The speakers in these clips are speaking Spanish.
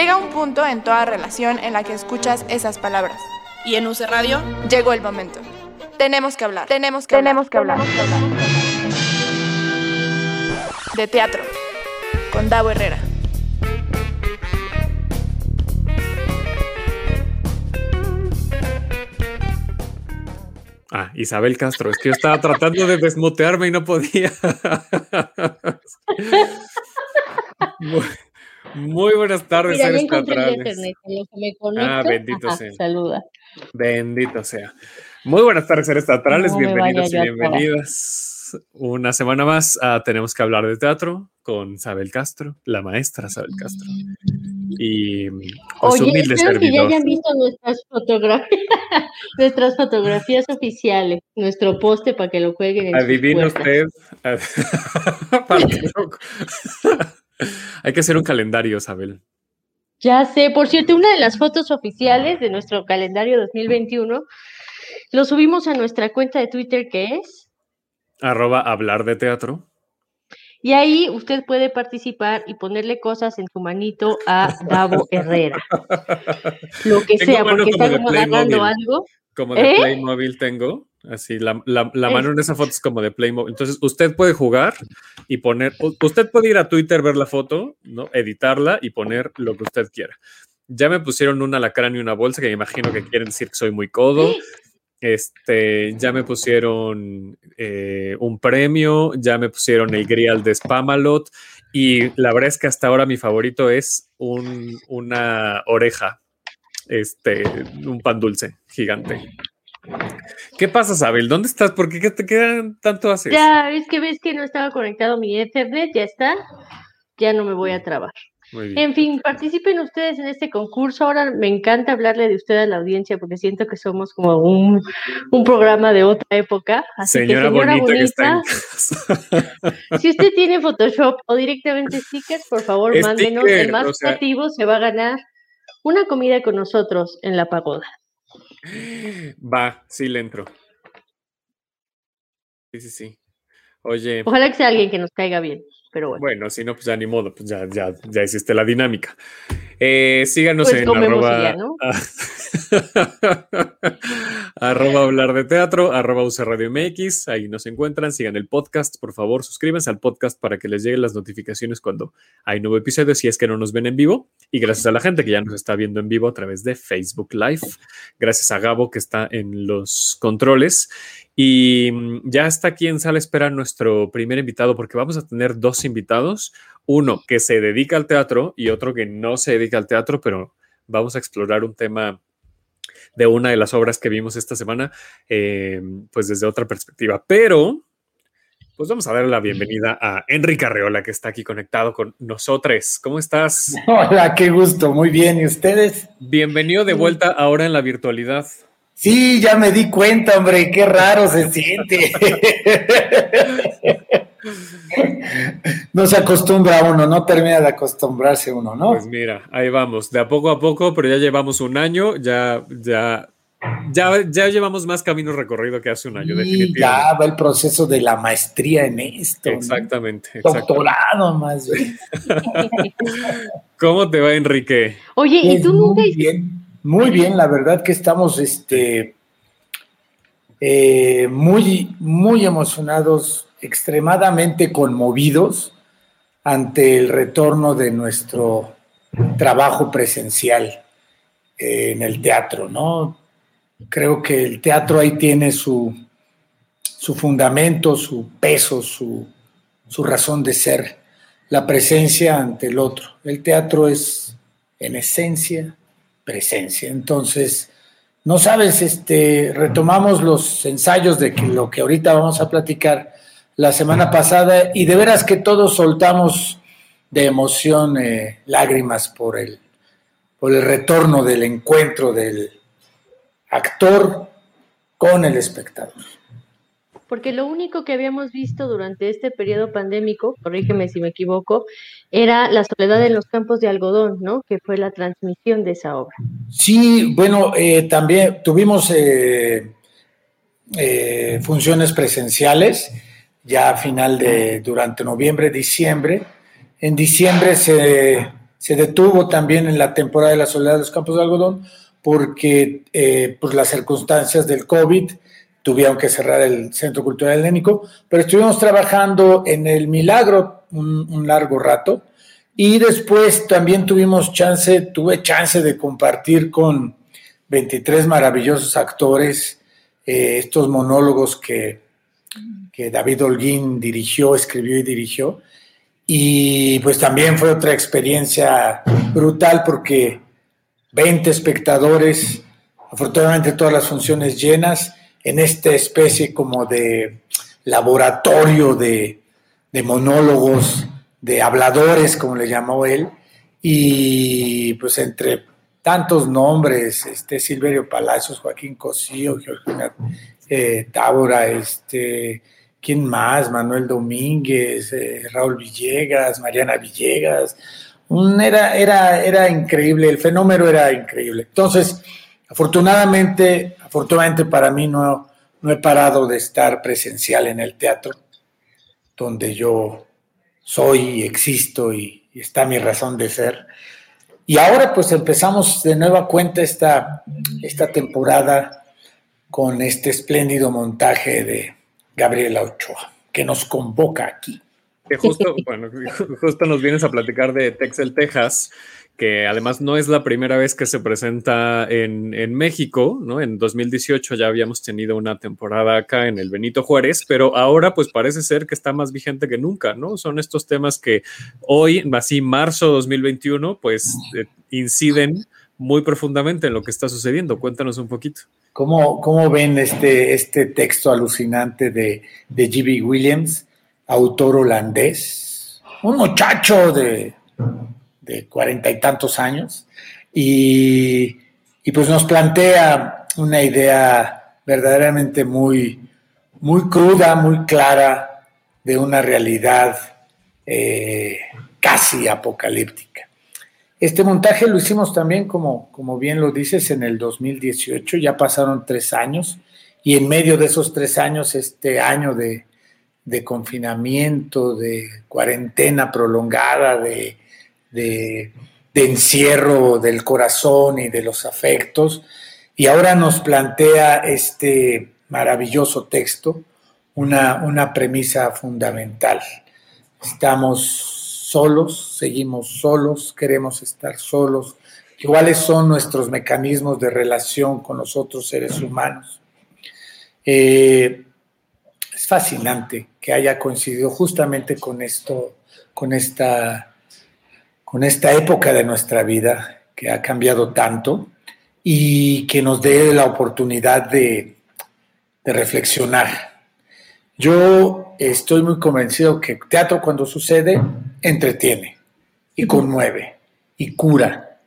Llega un punto en toda relación en la que escuchas esas palabras. ¿Y en UC Radio? Llegó el momento. Tenemos que hablar. Tenemos que Tenemos que hablar. De teatro. Con Davo Herrera. Ah, Isabel Castro. Es que yo estaba tratando de desmutearme y no podía. muy, muy buenas tardes, Mira, el teatrales. internet, en lo que me conecto. Ah, bendito Ajá, sea. Saluda. Bendito sea. Muy buenas tardes, seres teatrales. No Bienvenidos y bienvenidas. Una semana más a Tenemos que hablar de teatro con Isabel Castro, la maestra Isabel Castro. Y pues, Oye, humilde espero que ya servidor. hayan visto nuestras fotografías, nuestras fotografías oficiales, nuestro poste para que lo cuelguen en Adivina usted. Lo- Hay que hacer un calendario, Isabel. Ya sé, por cierto, una de las fotos oficiales de nuestro calendario 2021 lo subimos a nuestra cuenta de Twitter que es Arroba hablar de teatro. y ahí usted puede participar y ponerle cosas en su manito a Davo Herrera. Lo que Tengo sea, porque está como Playmobil. algo. Como de ¿Eh? Playmobil tengo. Así, la, la- mano en esa foto es como de Playmobil. Entonces, usted puede jugar y poner. Usted puede ir a Twitter, ver la foto, ¿no? Editarla y poner lo que usted quiera. Ya me pusieron un alacrán y una bolsa que me imagino que quieren decir que soy muy codo. Este, ya me pusieron eh, un premio, ya me pusieron el grial de Spamalot y la verdad es que hasta ahora mi favorito es un- una oreja, este, un pan dulce gigante. ¿Qué pasa, Sabel? ¿Dónde estás? ¿Por qué ¿Qué te quedan tanto haces? Ya, es que ves que no estaba conectado mi Ethernet, ya está. Ya no me voy a trabar. Muy bien. En fin, participen ustedes en este concurso. Ahora me encanta hablarle de usted a la audiencia porque siento que somos como un, un programa de otra época. Así Señora, que, señora bonita, que está en bonita, casa. si usted tiene Photoshop o directamente stickers, por favor, mándenos. Sticker, El más o sea- creativo se va a ganar una comida con nosotros en la pagoda. Va, sí le entro. Sí, sí, sí. Oye, Ojalá que sea alguien que nos caiga bien, pero bueno. bueno, si no, pues ya ni modo, pues ya, ya, ya hiciste la dinámica. Eh, síganos Pues en arroba, ya, ¿no? arroba hablar de teatro, arroba UC Radio MX, ahí nos encuentran, sigan el podcast, por favor, suscríbanse al podcast para que les lleguen las notificaciones cuando hay nuevo episodio, si es que no nos ven en vivo, y gracias a la gente que ya nos está viendo en vivo a través de Facebook Live, gracias a Gabo que está en los controles, y mm, ya está aquí en sala espera nuestro primer invitado, porque vamos a tener dos invitados, uno que se dedica al teatro y otro que no se dedica al teatro, pero vamos a explorar un tema de una de las obras que vimos esta semana, eh, pues desde otra perspectiva. Pero, pues vamos a darle la bienvenida a Enrique Arreola, que está aquí conectado con nosotros. ¿Cómo estás? Hola, qué gusto, muy bien. ¿Y ustedes? Bienvenido de vuelta ahora en la virtualidad. Sí, ya me di cuenta, hombre, qué raro se siente. No se acostumbra uno, no termina de acostumbrarse uno, ¿no? Pues mira, ahí vamos, de a poco a poco, pero ya llevamos un año, ya, ya, ya, ya llevamos más camino recorrido que hace un año, y definitivamente. ya va el proceso de la maestría en esto. ¿no? Exactamente, exactamente. Doctorado más bien. ¿Cómo te va, Enrique? Oye, ¿y Pues tú nunca muy bien, muy bien, la verdad que estamos este, eh, muy, muy emocionados, extremadamente conmovidos ante el retorno de nuestro trabajo presencial eh, en el teatro, ¿no? Creo que el teatro ahí tiene su, su fundamento, su peso, su, su razón de ser, la presencia ante el otro. El teatro es, en esencia, presencia. Entonces, no sabes, este, retomamos los ensayos de que lo que ahorita vamos a platicar la semana pasada y de veras que todos soltamos de emoción eh, lágrimas por el, por el retorno del encuentro del actor con el espectador. Porque lo único que habíamos visto durante este periodo pandémico, corrígeme si me equivoco, era La soledad en los campos de algodón, ¿no? Que fue la transmisión de esa obra. Sí, bueno, eh, también tuvimos eh, eh, funciones presenciales ya a final de, durante noviembre, diciembre. En diciembre se se detuvo también en la temporada de la soledad de los campos de algodón porque eh, por las circunstancias del COVID tuvieron que cerrar el Centro Cultural Helénico, pero estuvimos trabajando en el Milagro un, largo rato y después también tuvimos chance, tuve chance de compartir con 23 maravillosos actores eh, estos monólogos que, que David Holguín dirigió, escribió y dirigió. Y pues también fue otra experiencia brutal porque 20 espectadores, afortunadamente todas las funciones llenas, en esta especie como de laboratorio de, monólogos, de habladores, como le llamó él, y pues entre tantos nombres, este Silverio Palacios, Joaquín Cosío, Georgina eh, Tábora, este, ¿quién más? Manuel Domínguez, eh, Raúl Villegas, Mariana Villegas, era, era, era increíble, el fenómeno era increíble. Entonces, afortunadamente, afortunadamente para mí no, no he parado de estar presencial en el teatro, donde yo soy y existo y, está mi razón de ser. Y ahora pues empezamos de nueva cuenta esta, esta temporada con este espléndido montaje de Gabriela Ochoa, que nos convoca aquí. Que justo, bueno, justo nos vienes a platicar de Texel, Texas, que además no es la primera vez que se presenta en, México, ¿no? En 2018 ya habíamos tenido una temporada acá en el Benito Juárez, pero ahora pues parece ser que está más vigente que nunca, ¿no? Son estos temas que hoy, así marzo 2021, pues eh, inciden muy profundamente en lo que está sucediendo. Cuéntanos un poquito. ¿Cómo, cómo ven este, este texto alucinante de, de G.B. Williams? autor holandés, un muchacho de, cuarenta y tantos años, y, pues nos plantea una idea verdaderamente muy, muy cruda, muy clara de una realidad eh, casi apocalíptica. Este montaje lo hicimos también, como, como bien lo dices, en el 2018, ya pasaron tres años, y en medio de esos tres años, este año de, de confinamiento, de cuarentena prolongada, de, encierro del corazón y de los afectos. Y ahora nos plantea este maravilloso texto una, una premisa fundamental. Estamos solos, seguimos solos, queremos estar solos. ¿Cuáles son nuestros mecanismos de relación con los otros seres humanos? Eh, es fascinante que haya coincidido justamente con esto, con esta, con esta época de nuestra vida que ha cambiado tanto y que nos dé la oportunidad de, de reflexionar. Yo estoy muy convencido que teatro cuando sucede entretiene y conmueve y cura.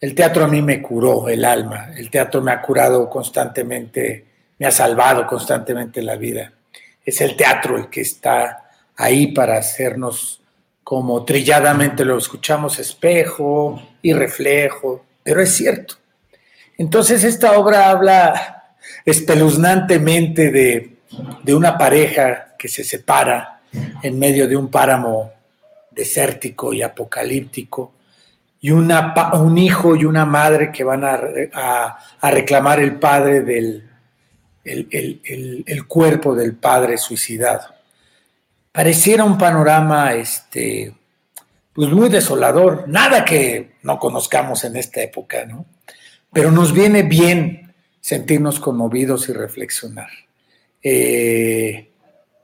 El teatro a mí me curó el alma, el teatro me ha curado constantemente, me ha salvado constantemente la vida es el teatro el que está ahí para hacernos como trilladamente lo escuchamos, espejo y reflejo, pero es cierto. Entonces esta obra habla espeluznantemente de, de una pareja que se separa en medio de un páramo desértico y apocalíptico, y una, un hijo y una madre que van a, a reclamar el padre del, el, cuerpo del padre suicidado. Pareciera un panorama este, pues muy desolador, nada que no conozcamos en esta época, ¿no? Pero nos viene bien sentirnos conmovidos y reflexionar. Eh,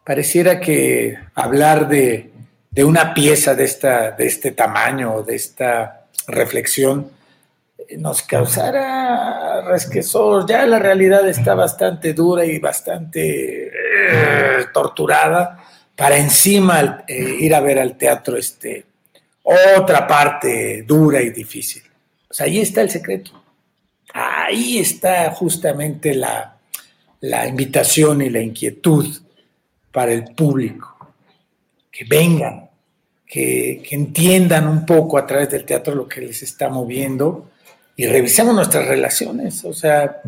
pareciera que hablar de, de, una pieza de, esta, de este tamaño, de esta reflexión, nos causara resquezor. Ya la realidad está bastante dura y bastante eh, torturada para encima eh, ir a ver al teatro este, otra parte dura y difícil. Pues ahí está el secreto. Ahí está justamente la, la invitación y la inquietud para el público. Que vengan, que, que entiendan un poco a través del teatro lo que les está moviendo y revisemos nuestras relaciones. O sea,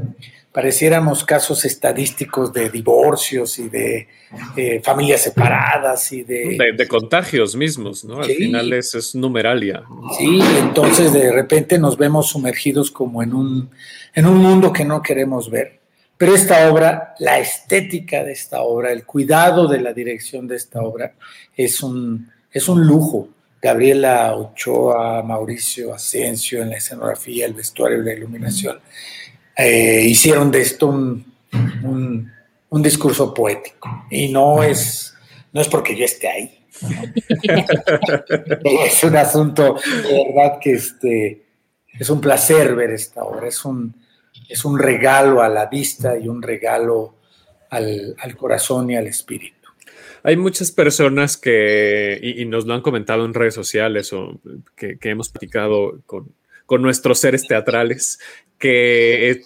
pareciéramos casos estadísticos de divorcios y de eh, familias separadas y de... de... contagios mismos, ¿no? Al final es, es, numeralia. Sí, entonces de repente nos vemos sumergidos como en un, en un mundo que no queremos ver. Pero esta obra, la estética de esta obra, el cuidado de la dirección de esta obra es un, es un lujo. Gabriela Ochoa, Mauricio Asensio en la escenografía, el vestuario la iluminación eh, hicieron de esto un, un, discurso poético. Y no es, no es porque yo esté ahí. es un asunto, de verdad, que este, es un placer ver esta obra. Es un, es un regalo a la vista y un regalo al, al corazón y al espíritu. Hay muchas personas que, y, nos lo han comentado en redes sociales o que, que hemos platicado con, con nuestros seres teatrales, que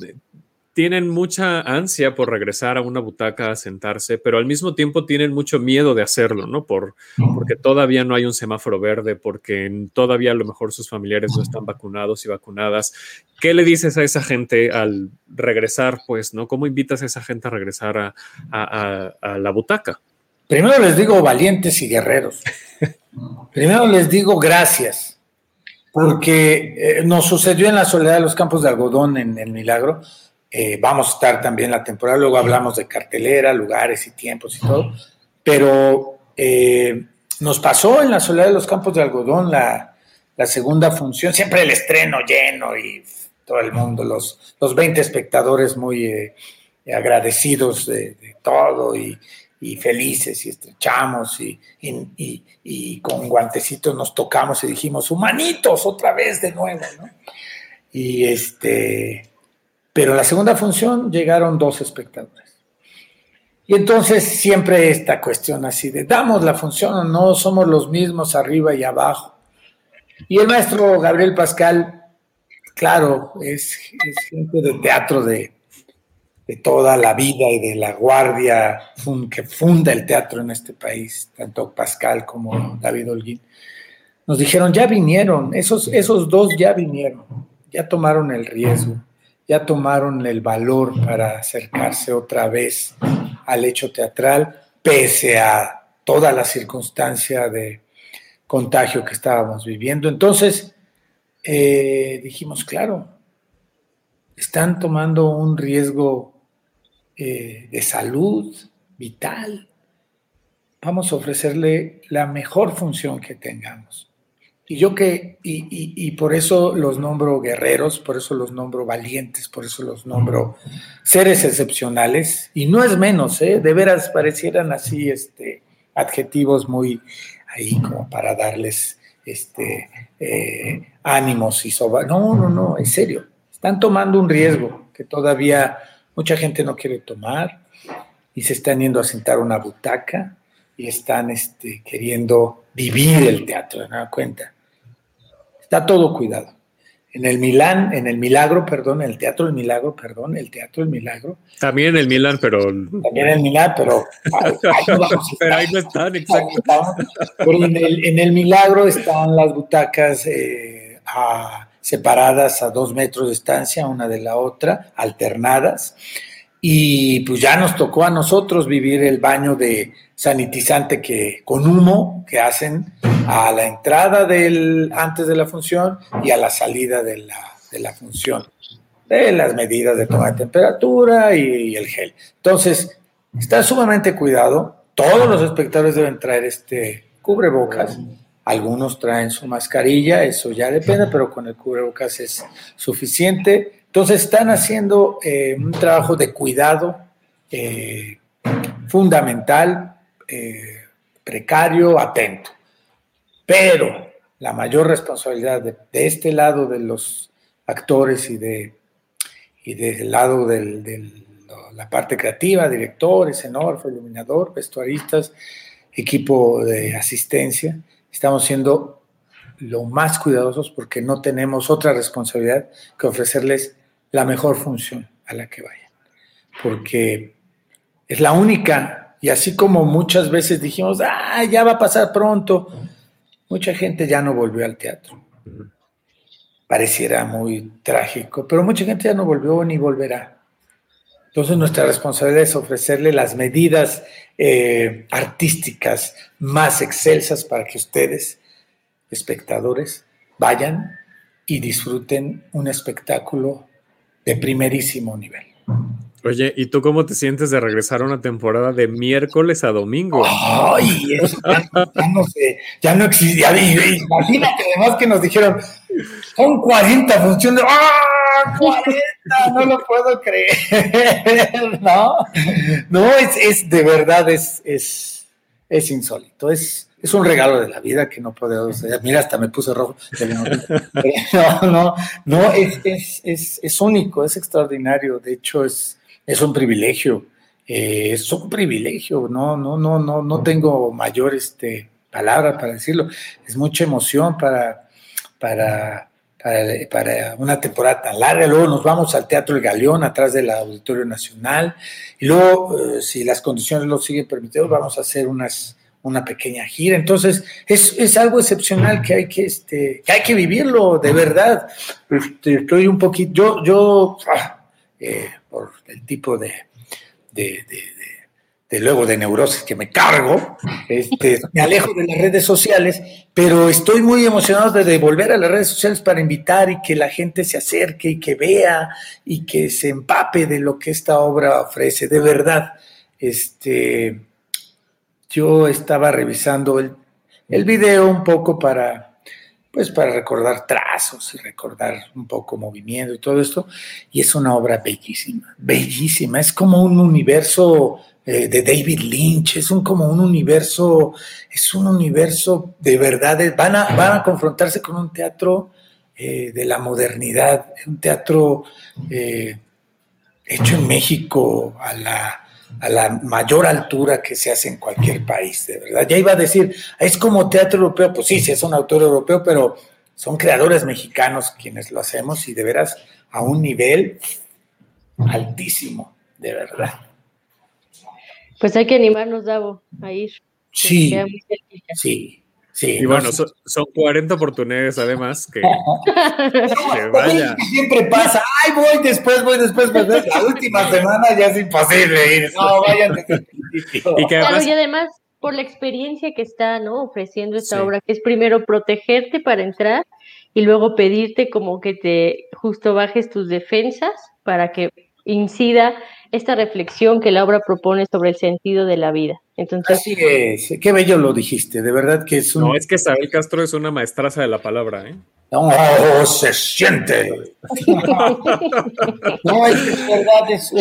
tienen mucha ansia por regresar a una butaca a sentarse, pero al mismo tiempo tienen mucho miedo de hacerlo, ¿no? Por, porque todavía no hay un semáforo verde, porque todavía a lo mejor sus familiares no están vacunados y vacunadas. ¿Qué le dices a esa gente al regresar, pues, ¿no? ¿Cómo invitas a esa gente a regresar a, la butaca? Primero les digo valientes y guerreros. Primero les digo gracias, porque eh, nos sucedió en la soledad de los campos de algodón en el milagro. Eh, vamos a estar también la temporada, luego hablamos de cartelera, lugares y tiempos y todo, pero eh, nos pasó en la soledad de los campos de algodón la, la, segunda función, siempre el estreno lleno y todo el mundo, los, los 20 espectadores muy agradecidos de, todo y, y, felices y estrechamos y, y, y, con guantecitos nos tocamos y dijimos, humanitos, otra vez de nuevo, ¿no? Y este pero en la segunda función llegaron dos espectadores. Y entonces siempre esta cuestión así de, ¿damos la función o no? Somos los mismos arriba y abajo. Y el maestro Gabriel Pascal, claro, es, gente de teatro de, de, toda la vida y de la guardia que funda el teatro en este país, tanto Pascal como David Holguín. Nos dijeron, ya vinieron, esos, esos dos ya vinieron, ya tomaron el riesgo ya tomaron el valor para acercarse otra vez al hecho teatral, pese a toda la circunstancia de contagio que estábamos viviendo. Entonces, eh, dijimos, claro, están tomando un riesgo eh, de salud vital. Vamos a ofrecerle la mejor función que tengamos. Y yo que, y, por eso los nombro guerreros, por eso los nombro valientes, por eso los nombro seres excepcionales, y no es menos, ¿eh? de veras parecieran así este, adjetivos muy ahí como para darles este, eh, ánimos y soba. No, no, no, en serio, están tomando un riesgo que todavía mucha gente no quiere tomar y se están yendo a sentar una butaca y están este, queriendo vivir el teatro, ¿no? cuenta? Está todo cuidado. En el Milán, en el Milagro, perdón, el Teatro del Milagro, perdón, el Teatro del Milagro. También en el Milán, pero. También en el Milán, pero. Ahí, no pero ahí no están, exacto. Pero en el, en el, Milagro están las butacas eh, separadas a dos metros de distancia, una de la otra, alternadas. Y pues ya nos tocó a nosotros vivir el baño de sanitizante que con humo que hacen a la entrada del antes de la función y a la salida de la, de la función de las medidas de toma de temperatura y, el gel. Entonces, está sumamente cuidado. Todos los espectadores deben traer este cubrebocas. Algunos traen su mascarilla, eso ya depende, pero con el cubrebocas es suficiente. Entonces están haciendo eh, un trabajo de cuidado eh, fundamental, eh, precario, atento. Pero la mayor responsabilidad de, este lado de los actores y, de, y del lado de la parte creativa, director, escenógrafo, iluminador, vestuaristas, equipo de asistencia, estamos siendo lo más cuidadosos porque no tenemos otra responsabilidad que ofrecerles la mejor función a la que vayan. Porque es la única, y así como muchas veces dijimos, ah, ya va a pasar pronto, mucha gente ya no volvió al teatro. pareciera muy trágico, pero mucha gente ya no volvió ni volverá. Entonces nuestra responsabilidad es ofrecerle las medidas eh, artísticas más excelsas para que ustedes, espectadores, vayan y disfruten un espectáculo de primerísimo nivel. Oye, ¿y tú cómo te sientes de regresar a una temporada de miércoles a domingo? Ay, eso ya, no sé, ya no existía. Imagínate además que nos dijeron, son 40 funciones. ¡Ah! 40, no lo puedo creer. No, no, es, es de verdad, es, es, es insólito. Es, es un regalo de la vida que no puedo. mira, hasta me puse rojo. No, no, no, es, es, es, es único, es extraordinario. De hecho, es es un privilegio, eh, es un privilegio, no, no, no, no, no tengo mayor este, palabra para decirlo, es mucha emoción para, para, para, una temporada tan larga, luego nos vamos al Teatro El Galeón, atrás del Auditorio Nacional, y luego, eh, si las condiciones lo siguen permitiendo, vamos a hacer unas, una pequeña gira. Entonces, es, es, algo excepcional que hay que, este, que hay que vivirlo, de verdad. Este, estoy un poquito, yo, yo, ah, eh, por el tipo de, de, luego de neurosis que me cargo, este, me alejo de las redes sociales, pero estoy muy emocionado de volver a las redes sociales para invitar y que la gente se acerque y que vea y que se empape de lo que esta obra ofrece. De verdad, este, yo estaba revisando el, el video un poco para pues para recordar trazos y recordar un poco movimiento y todo esto. Y es una obra bellísima, bellísima. Es como un universo eh, de David Lynch, es un, como un universo, es un universo de verdad. Van a, van a confrontarse con un teatro eh, de la modernidad, un teatro eh, hecho en México a la a la mayor altura que se hace en cualquier país, de verdad. Ya iba a decir, es como teatro europeo, pues sí, sí es un autor europeo, pero son creadores mexicanos quienes lo hacemos y de veras a un nivel altísimo, de verdad. Pues hay que animarnos, Davo, a ir. Sí, sí. Sí, y bueno, son, 40 oportunidades además que, vaya. Siempre pasa, ay, voy después, voy después, pues la última semana ya es imposible ir. No, vayan. y, que además, y además, por la experiencia que está ¿no? ofreciendo esta obra, que es primero protegerte para entrar y luego pedirte como que te justo bajes tus defensas para que incida esta reflexión que la obra propone sobre el sentido de la vida. Entonces, Así es, qué bello lo dijiste, de verdad que es un... No, es que Isabel Castro es una maestraza de la palabra, ¿eh? No, se siente. no, es de verdad, es,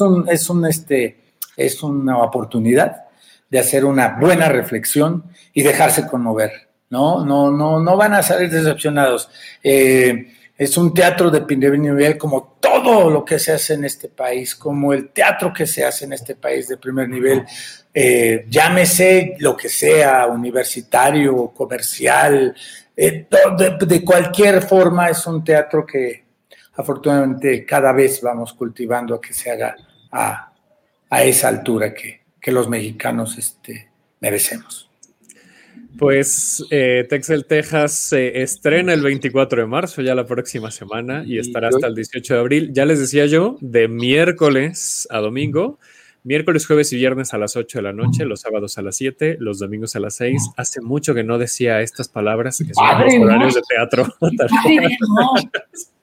un, es, un, este, es una oportunidad de hacer una buena reflexión y dejarse conmover. No, no, no, no van a salir decepcionados. Eh, es un teatro de primer nivel como todo lo que se hace en este país, como el teatro que se hace en este país de primer nivel, eh, llámese lo que sea, universitario, comercial, eh, de, cualquier forma es un teatro que afortunadamente cada vez vamos cultivando a que se haga a, esa altura que, los mexicanos este, merecemos. Pues eh, Texel, Texas se estrena el 24 de marzo, ya la próxima semana, y estará hasta el 18 de abril. Ya les decía yo, de miércoles a domingo, miércoles, jueves y viernes a las 8 de la noche, los sábados a las 7, los domingos a las 6. Hace mucho que no decía estas palabras, que son los horarios de teatro.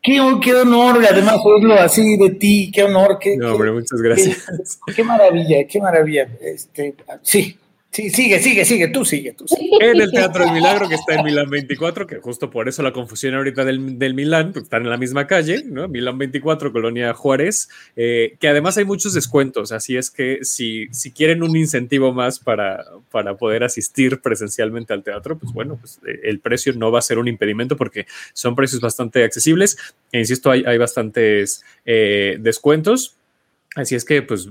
qué, qué, honor, además oírlo así de ti, qué honor. Qué, no, hombre, muchas gracias. Qué, qué maravilla, qué maravilla. Este, sí, Sí, sigue, sigue, sigue, tú sigue, tú sigue. En el Teatro del Milagro, que está en Milán 24, que justo por eso la confusión ahorita del, del Milán, porque están en la misma calle, ¿no? Milán 24, Colonia Juárez, eh, que además hay muchos descuentos, así es que si, si quieren un incentivo más para, para poder asistir presencialmente al teatro, pues bueno, pues eh, el precio no va a ser un impedimento porque son precios bastante accesibles, e insisto, hay, hay bastantes eh, descuentos, así es que pues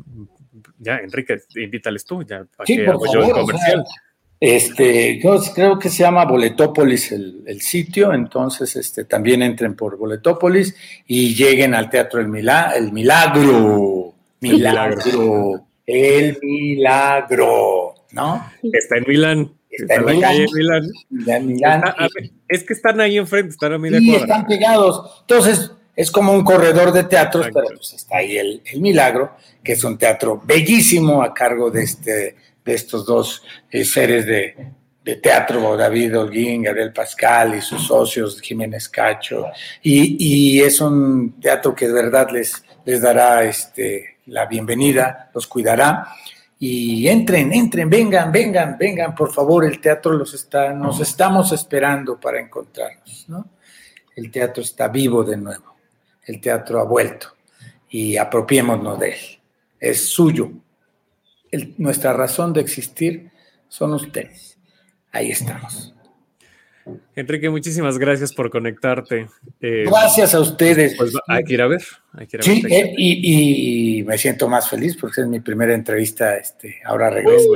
ya, Enrique, invítales tú, ya, ¿para sí, hago yo el comercial? este, creo que se llama Boletópolis el, sitio, entonces este, también entren por Boletópolis y lleguen al Teatro El, Milagro. El Milagro, el Milagro, ¿no? Está en Milán. Está, en la calle Milán. es que están ahí enfrente, están a media sí, están pegados. Entonces, es como un corredor de teatros, pero pues está ahí el, Milagro, que es un teatro bellísimo a cargo de, este, de estos dos eh, seres de, teatro, David Holguín, Gabriel Pascal y sus socios, Jiménez Cacho. Y, es un teatro que de verdad les, les dará este, la bienvenida, los cuidará. Y entren, entren, vengan, vengan, vengan, por favor, el teatro los está, nos estamos esperando para encontrarnos, ¿no? El teatro está vivo de nuevo el teatro ha vuelto y apropiémonos de él. Es suyo. nuestra razón de existir son ustedes. Ahí estamos. Enrique, muchísimas gracias por conectarte. Eh, gracias a ustedes. Pues hay que ir a ver. sí, eh, y, me siento más feliz porque es mi primera entrevista. Este, ahora regreso.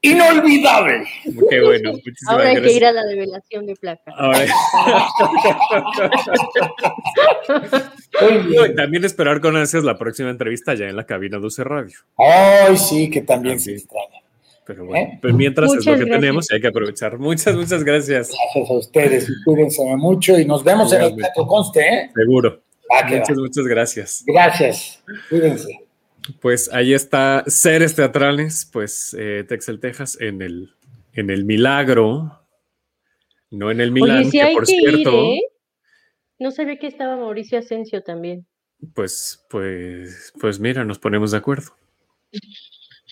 Inolvidable. Qué bueno. Ahora hay que ir a la develación de placa. también esperar con ansias la próxima entrevista ya en la cabina 12 Radio. Ay, sí, que también, se extraña. Pero bueno, ¿Eh? pues mientras es lo que tenemos y hay que aprovechar. Muchas, muchas gracias. Gracias a ustedes. Cuídense mucho y nos vemos en el Teatro Conste, ¿eh? Seguro. muchas, muchas gracias. Gracias. Cuídense. Pues ahí está Seres Teatrales, pues eh, Texel, Texas, en el, en el Milagro, no en el Milán, que por cierto. ¿eh? No sabía que estaba Mauricio Asensio también. Pues, pues, pues mira, nos ponemos de acuerdo.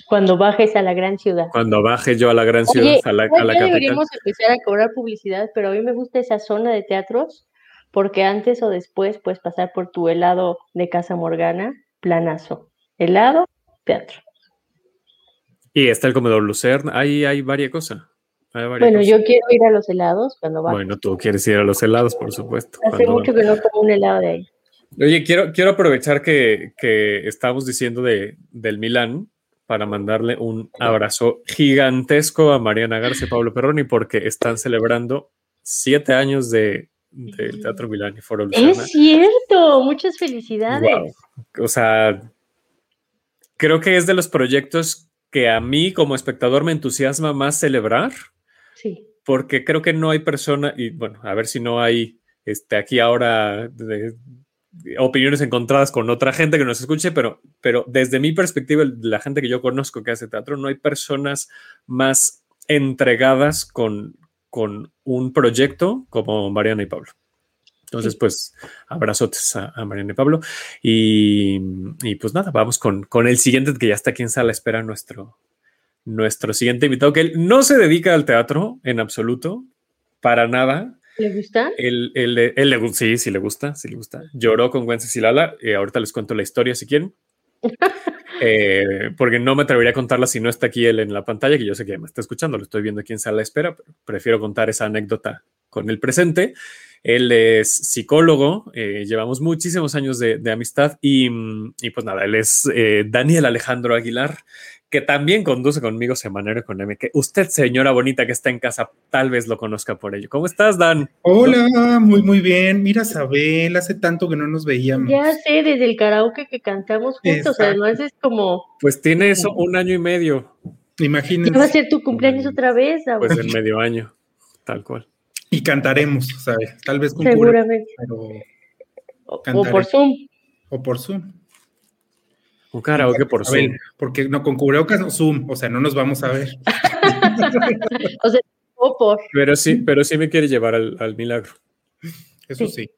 Cuando bajes a la gran ciudad. Cuando baje yo a la gran ciudad, a la, a la capital. Deberíamos empezar a cobrar publicidad, pero a mí me gusta esa zona de teatros, porque antes o después puedes pasar por tu helado de Casa Morgana, planazo helado, teatro. Y está el comedor Lucerna, ahí hay varias cosas. bueno, yo quiero ir a los helados cuando va. Bueno, tú quieres ir a los helados, por supuesto. Hace mucho que no como un helado de ahí. Oye, quiero, quiero aprovechar que, que estamos diciendo de, del Milán para mandarle un abrazo gigantesco a Mariana García y Pablo Perroni porque están celebrando siete años de, del Teatro Milán y Foro Lucerna. Es cierto, muchas felicidades. O sea, creo que es de los proyectos que a mí como espectador me entusiasma más celebrar. Sí. Porque creo que no hay persona, y bueno, a ver si no hay este, aquí ahora opiniones encontradas con otra gente que nos escuche, pero, pero desde mi perspectiva, la gente que yo conozco que hace teatro, no hay personas más entregadas con, con un proyecto como Mariana y Pablo. Entonces, pues, abrazotes a, Mariana y Pablo. Y, pues nada, vamos con, con, el siguiente que ya está aquí en sala, espera nuestro, nuestro siguiente invitado, que él no se dedica al teatro en absoluto, para nada. ¿Le gusta? Él, él, él, sí, sí le gusta, sí le gusta. Lloró con Gwen Cecilala, y eh, ahorita les cuento la historia si quieren. Eh, porque no me atrevería a contarla si no está aquí él en la pantalla, que yo sé que me está escuchando, lo estoy viendo aquí en sala de espera, pero prefiero contar esa anécdota con el presente. Él es psicólogo, eh, llevamos muchísimos años de, amistad y, pues nada, él es eh, Daniel Alejandro Aguilar, que también conduce conmigo Semanero Económico. Que usted, señora bonita que está en casa, tal vez lo conozca por ello. ¿Cómo estás, Dan? Hola, muy, muy bien. Mira, Sabel, hace tanto que no nos veíamos. Ya sé, desde el karaoke que cantamos juntos, además es como... Pues tiene eso un año y medio. Imagínense. va a ser tu cumpleaños otra vez? Pues en medio año, tal cual. Y cantaremos, ¿sabes? Tal vez con Seguramente. pero o, por Zoom. O por Zoom. Un karaoke por Zoom. porque no, con cubrebocas no Zoom, o sea, no nos vamos a ver. o sea, o por. Pero sí, pero sí me quiere llevar al, milagro. Eso sí.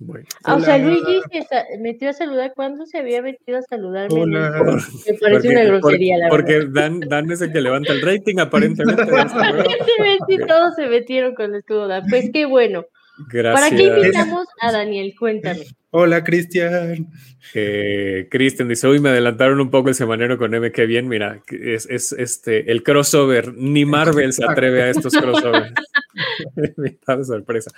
Bueno. Ah, o sea, Luigi se metió a saludar. ¿Cuándo se había metido a saludarme? Hola. Me parece una grosería, la porque Dan, Dan, es el que levanta el rating, aparentemente. aparentemente todos se metieron con el escudo Dan. Pues qué bueno. Gracias. ¿Para qué invitamos a Daniel? Cuéntame. Hola, Cristian. Eh, Cristian dice, uy, me adelantaron un poco el semanero con M, qué bien, mira, es, es este, el crossover, ni Marvel se atreve a estos crossovers. de sorpresa.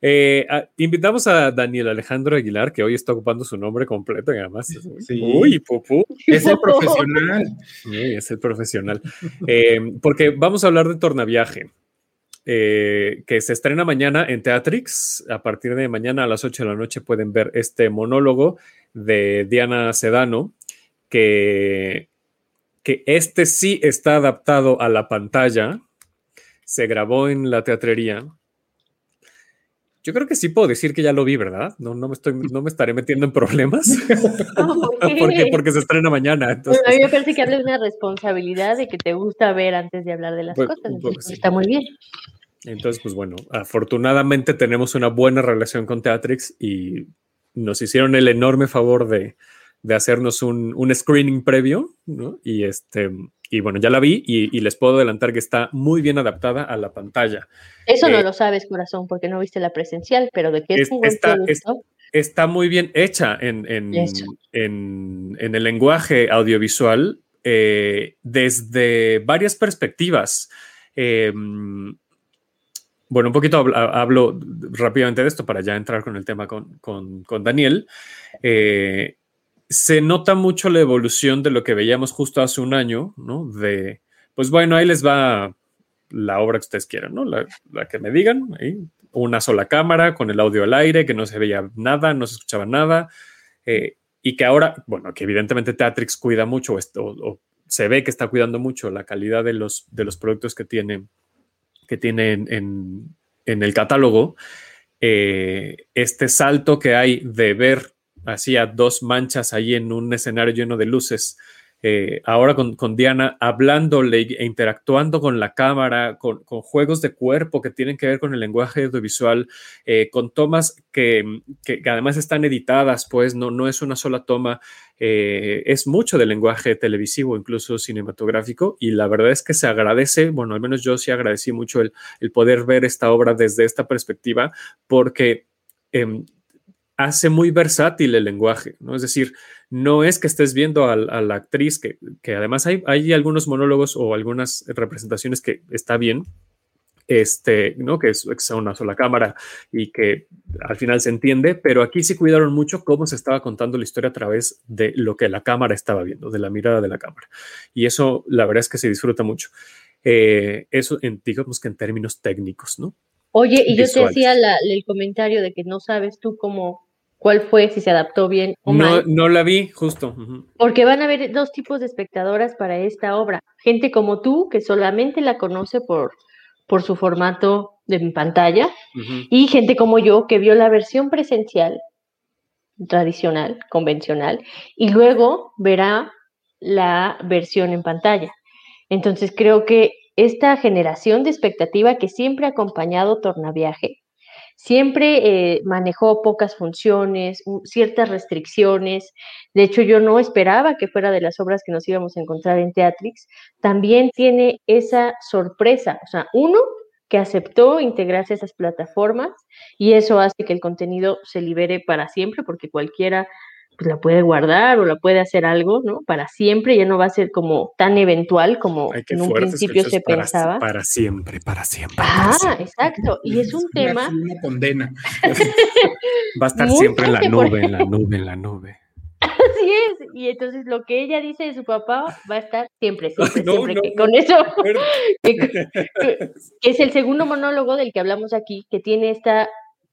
Eh, invitamos a Daniel Alejandro Aguilar, que hoy está ocupando su nombre completo y además. Uy, pupú. Es el profesional. es el profesional. Eh, porque vamos a hablar de Tornaviaje. Eh, que se estrena mañana en Teatrix. A partir de mañana a las 8 de la noche pueden ver este monólogo de Diana Sedano, que que este sí está adaptado a la pantalla, se grabó en la teatrería. Yo creo que sí puedo decir que ya lo vi, ¿verdad? No, no, me, estoy, no me estaré metiendo en problemas. porque, porque se estrena mañana. a mí me parece que hables una responsabilidad de que te gusta ver antes de hablar de las pues, cosas. Pues, está muy bien. Entonces, pues bueno, afortunadamente tenemos una buena relación con Teatrix y nos hicieron el enorme favor de, de hacernos un, un, screening previo, ¿no? Y, este, y bueno, ya la vi y, les puedo adelantar que está muy bien adaptada a la pantalla. Eso no eh, lo sabes, corazón, porque no viste la presencial, pero de qué es, un está, está muy bien hecha en, en, en, en el lenguaje audiovisual eh, desde varias perspectivas. Em, bueno, un poquito hablo, rápidamente de esto para ya entrar con el tema con, con, con Daniel. Eh, se nota mucho la evolución de lo que veíamos justo hace un año, ¿no? De, pues bueno, ahí les va la obra que ustedes quieran, ¿no? La, que me digan, una sola cámara con el audio al aire, que no se veía nada, no se escuchaba nada, eh, y que ahora, bueno, que evidentemente Teatrix cuida mucho, esto, o, se ve que está cuidando mucho la calidad de los, de los productos que tiene, que tiene en, el catálogo, eh, este salto que hay de ver hacía dos manchas ahí en un escenario lleno de luces. Eh, ahora con, Diana hablándole e interactuando con la cámara, con, juegos de cuerpo que tienen que ver con el lenguaje audiovisual, eh, con tomas que, además están editadas, pues no, no es una sola toma, eh, es mucho del lenguaje televisivo, incluso cinematográfico, y la verdad es que se agradece, bueno, al menos yo sí agradecí mucho el, el poder ver esta obra desde esta perspectiva, porque em, hace muy versátil el lenguaje, ¿no? Es decir, no es que estés viendo a, la actriz, que, además hay, hay, algunos monólogos o algunas representaciones que está bien, este, ¿no? Que es, que una sola cámara y que al final se entiende, pero aquí sí cuidaron mucho cómo se estaba contando la historia a través de lo que la cámara estaba viendo, de la mirada de la cámara. Y eso, la verdad es que se disfruta mucho. Eh, eso, digamos que en términos técnicos, ¿no? Oye, y yo te hacía el comentario de que no sabes tú cómo, cuál fue, si se adaptó bien o no, mal. No la vi, justo. Porque van a haber dos tipos de espectadoras para esta obra. Gente como tú, que solamente la conoce por, por su formato de pantalla, y gente como yo, que vio la versión presencial, tradicional, convencional, y luego verá la versión en pantalla. Entonces creo que esta generación de expectativa que siempre ha acompañado Tornaviaje, siempre eh, manejó pocas funciones, ciertas restricciones. De hecho, yo no esperaba que fuera de las obras que nos íbamos a encontrar en Teatrix. También tiene esa sorpresa, o sea, uno que aceptó integrarse a esas plataformas y eso hace que el contenido se libere para siempre porque cualquiera pues la puede guardar o la puede hacer algo, ¿no? Para siempre, ya no va a ser como tan eventual como en un principio se pensaba. Para siempre, para siempre. ah, exacto. Y es un tema. Una condena. va a estar siempre en la nube, en la nube, en la nube. Así es. Y entonces lo que ella dice de su papá va a estar siempre, siempre, siempre. con eso, que es el segundo monólogo del que hablamos aquí, que tiene esta,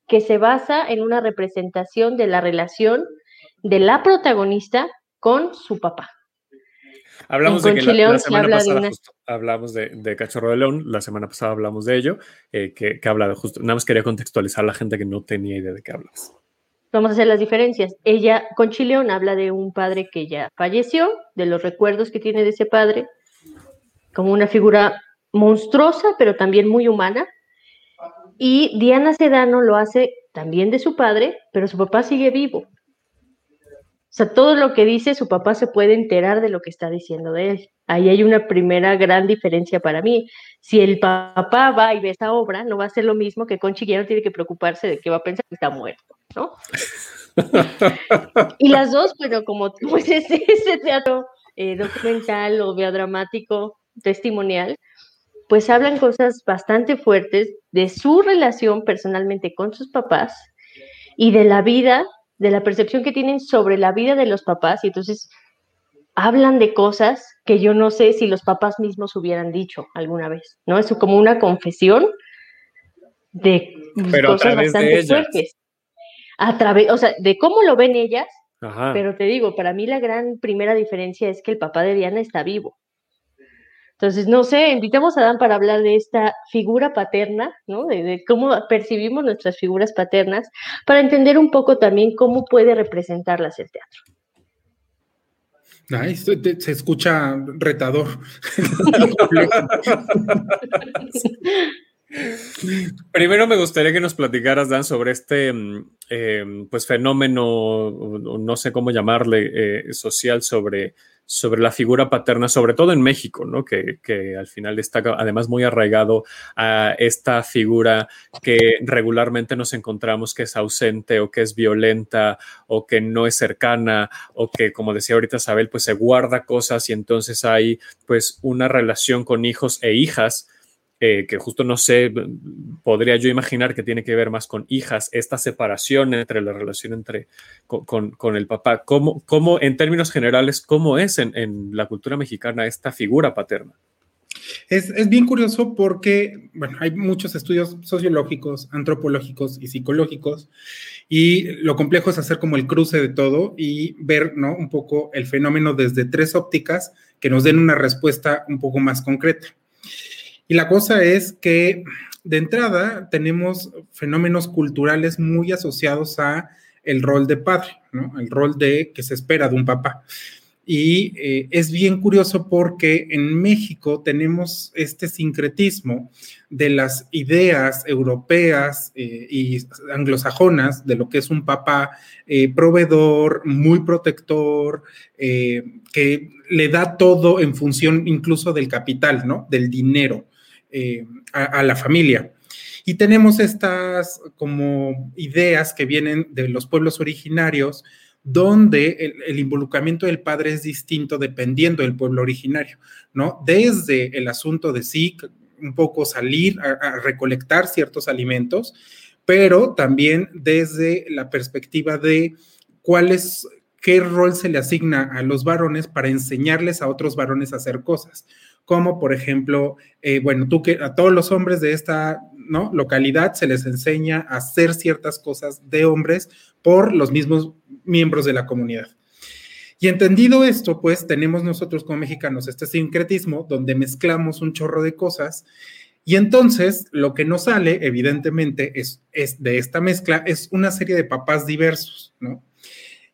que se basa en una representación de la relación de la protagonista con su papá. Hablamos de que la, semana pasada hablamos de, Cachorro de León, la semana pasada hablamos de ello, eh, que, habla de justo, nada más quería contextualizar a la gente que no tenía idea de qué hablas. Vamos a hacer las diferencias. Ella, con Chileón, habla de un padre que ya falleció, de los recuerdos que tiene de ese padre, como una figura monstruosa, pero también muy humana. Y Diana Sedano lo hace también de su padre, pero su papá sigue vivo. O sea, todo lo que dice su papá se puede enterar de lo que está diciendo de él. Ahí hay una primera gran diferencia para mí. Si el papá va y ve esa obra, no va a ser lo mismo que Conchi ya no tiene que preocuparse de que va a pensar que está muerto, ¿no? y las dos, bueno, como pues ese, ese teatro eh, documental o biodramático, testimonial, pues hablan cosas bastante fuertes de su relación personalmente con sus papás y de la vida de la percepción que tienen sobre la vida de los papás y entonces hablan de cosas que yo no sé si los papás mismos hubieran dicho alguna vez, ¿no? Es como una confesión de cosas bastante fuertes. A través, o sea, de cómo lo ven ellas Pero te digo, para mí la gran primera diferencia es que el papá de Diana está vivo. Entonces, no sé, invitamos a Dan para hablar de esta figura paterna, ¿no? De, cómo percibimos nuestras figuras paternas, para entender un poco también cómo puede representarlas el teatro. Ay, se escucha retador. Primero me gustaría que nos platicaras, Dan, sobre este mm, eh, pues fenómeno, no sé cómo llamarle, eh, social sobre, sobre la figura paterna, sobre todo en México, ¿no? Que, que, al final está además muy arraigado a esta figura que regularmente nos encontramos que es ausente o que es violenta o que no es cercana o que, como decía ahorita Isabel, pues se guarda cosas y entonces hay pues una relación con hijos e hijas eh, que justo no sé, podría yo imaginar que tiene que ver más con hijas, esta separación entre la relación entre con, el papá. ¿Cómo, ¿Cómo, en términos generales, cómo es en, la cultura mexicana esta figura paterna? Es, es, bien curioso porque, bueno, hay muchos estudios sociológicos, antropológicos y psicológicos, y lo complejo es hacer como el cruce de todo y ver, ¿no? Un poco el fenómeno desde tres ópticas que nos den una respuesta un poco más concreta. Y la cosa es que de entrada tenemos fenómenos culturales muy asociados a el rol de padre, ¿no? El rol de que se espera de un papá. Y eh, es bien curioso porque en México tenemos este sincretismo de las ideas europeas eh, y anglosajonas de lo que es un papá eh, proveedor, muy protector, que le da todo en función incluso del capital, ¿no? Del dinero. Eh, a, la familia. Y tenemos estas como ideas que vienen de los pueblos originarios, donde el, involucramiento del padre es distinto dependiendo del pueblo originario, ¿no? Desde el asunto de sí, un poco salir a, recolectar ciertos alimentos, pero también desde la perspectiva de cuál es, qué rol se le asigna a los varones para enseñarles a otros varones a hacer cosas como por ejemplo, eh, bueno, tú que a todos los hombres de esta localidad se les enseña a hacer ciertas cosas de hombres por los mismos miembros de la comunidad. Y entendido esto, pues tenemos nosotros como mexicanos este sincretismo donde mezclamos un chorro de cosas y entonces lo que nos sale, evidentemente, es, es de esta mezcla, es una serie de papás diversos, ¿no?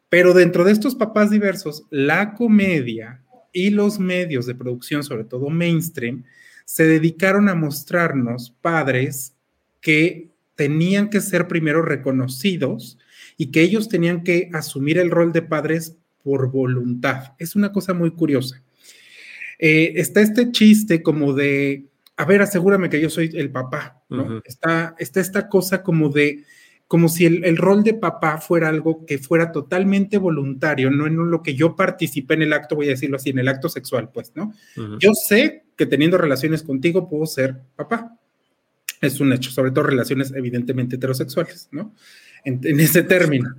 Pero dentro de estos papás diversos, la comedia y los medios de producción, sobre todo mainstream, se dedicaron a mostrarnos padres que tenían que ser primero reconocidos y que ellos tenían que asumir el rol de padres por voluntad. Es una cosa muy curiosa. Eh, está este chiste como de, a ver, asegúrame que yo soy el papá, ¿no? está, está esta cosa como de, como si el, rol de papá fuera algo que fuera totalmente voluntario, no en lo que yo participé en el acto, voy a decirlo así, en el acto sexual, pues, ¿no? Yo sé que teniendo relaciones contigo puedo ser papá. Es un hecho, sobre todo relaciones evidentemente heterosexuales, ¿no? En, ese término.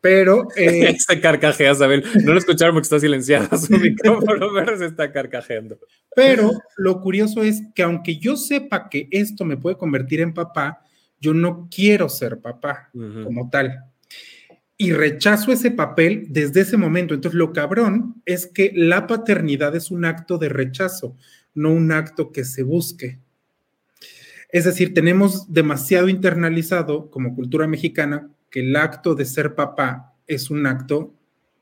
Pero. Eh, se carcajea, Sabel. No lo escucharon porque está silenciada su micrófono, pero se está carcajeando. Pero lo curioso es que aunque yo sepa que esto me puede convertir en papá, yo no quiero ser papá como tal. Y rechazo ese papel desde ese momento. Entonces, lo cabrón es que la paternidad es un acto de rechazo, no un acto que se busque. Es decir, tenemos demasiado internalizado como cultura mexicana que el acto de ser papá es un acto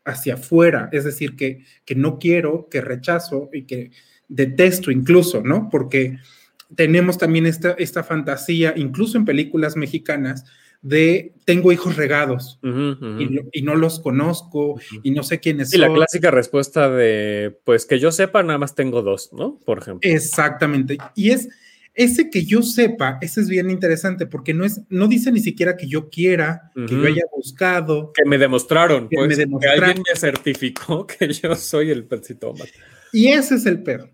hacia afuera, es decir, que, que no quiero, que rechazo y que detesto incluso, ¿no? Porque tenemos también esta, esta fantasía, incluso en películas mexicanas, de tengo hijos regados Y, no los conozco y no sé quiénes son. Y la clásica respuesta de, pues que yo sepa, nada más tengo dos, ¿no? Por ejemplo. Exactamente. Y es ese que yo sepa, ese es bien interesante porque no es, no dice ni siquiera que yo quiera, que yo haya buscado. Que me demostraron, que, pues, que alguien me certificó que yo soy el percitómata. Y ese es el perro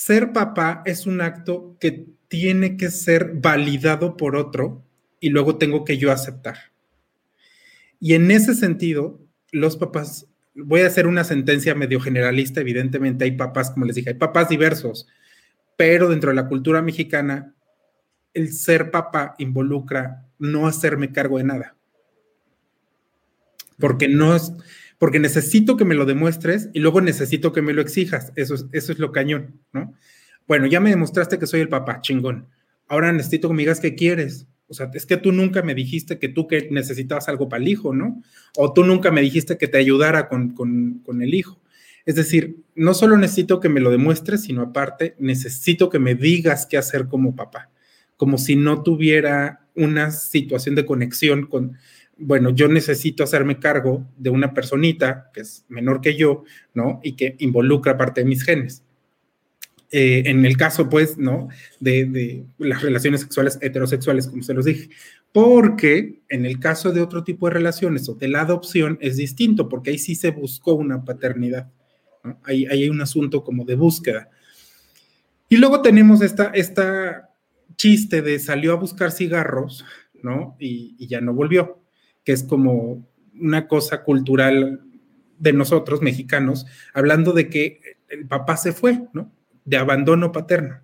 ser papá es un acto que tiene que ser validado por otro y luego tengo que yo aceptar. Y en ese sentido, los papás, voy a hacer una sentencia medio generalista, evidentemente hay papás, como les dije, hay papás diversos, pero dentro de la cultura mexicana, el ser papá involucra no hacerme cargo de nada. porque no es, porque necesito que me lo demuestres y luego necesito que me lo exijas. Eso es, eso es lo cañón, ¿no? Bueno, ya me demostraste que soy el papá, chingón. Ahora necesito que me digas qué quieres. O sea, es que tú nunca me dijiste que tú necesitabas algo para el hijo, ¿no? O tú nunca me dijiste que te ayudara con, con el hijo. Es decir, no solo necesito que me lo demuestres, sino aparte necesito que me digas qué hacer como papá, como si no tuviera una situación de conexión con, bueno, yo necesito hacerme cargo de una personita que es menor que yo, ¿no? Y que involucra parte de mis genes. Eh, en el caso, pues, ¿no? De, las relaciones sexuales heterosexuales, como se los dije. Porque en el caso de otro tipo de relaciones o de la adopción es distinto, porque ahí sí se buscó una paternidad. Ahí, hay un asunto como de búsqueda. Y luego tenemos esta, esta chiste de salió a buscar cigarros, ¿no? y ya no volvió que es como una cosa cultural de nosotros, mexicanos, hablando de que el papá se fue, ¿no? De abandono paterno.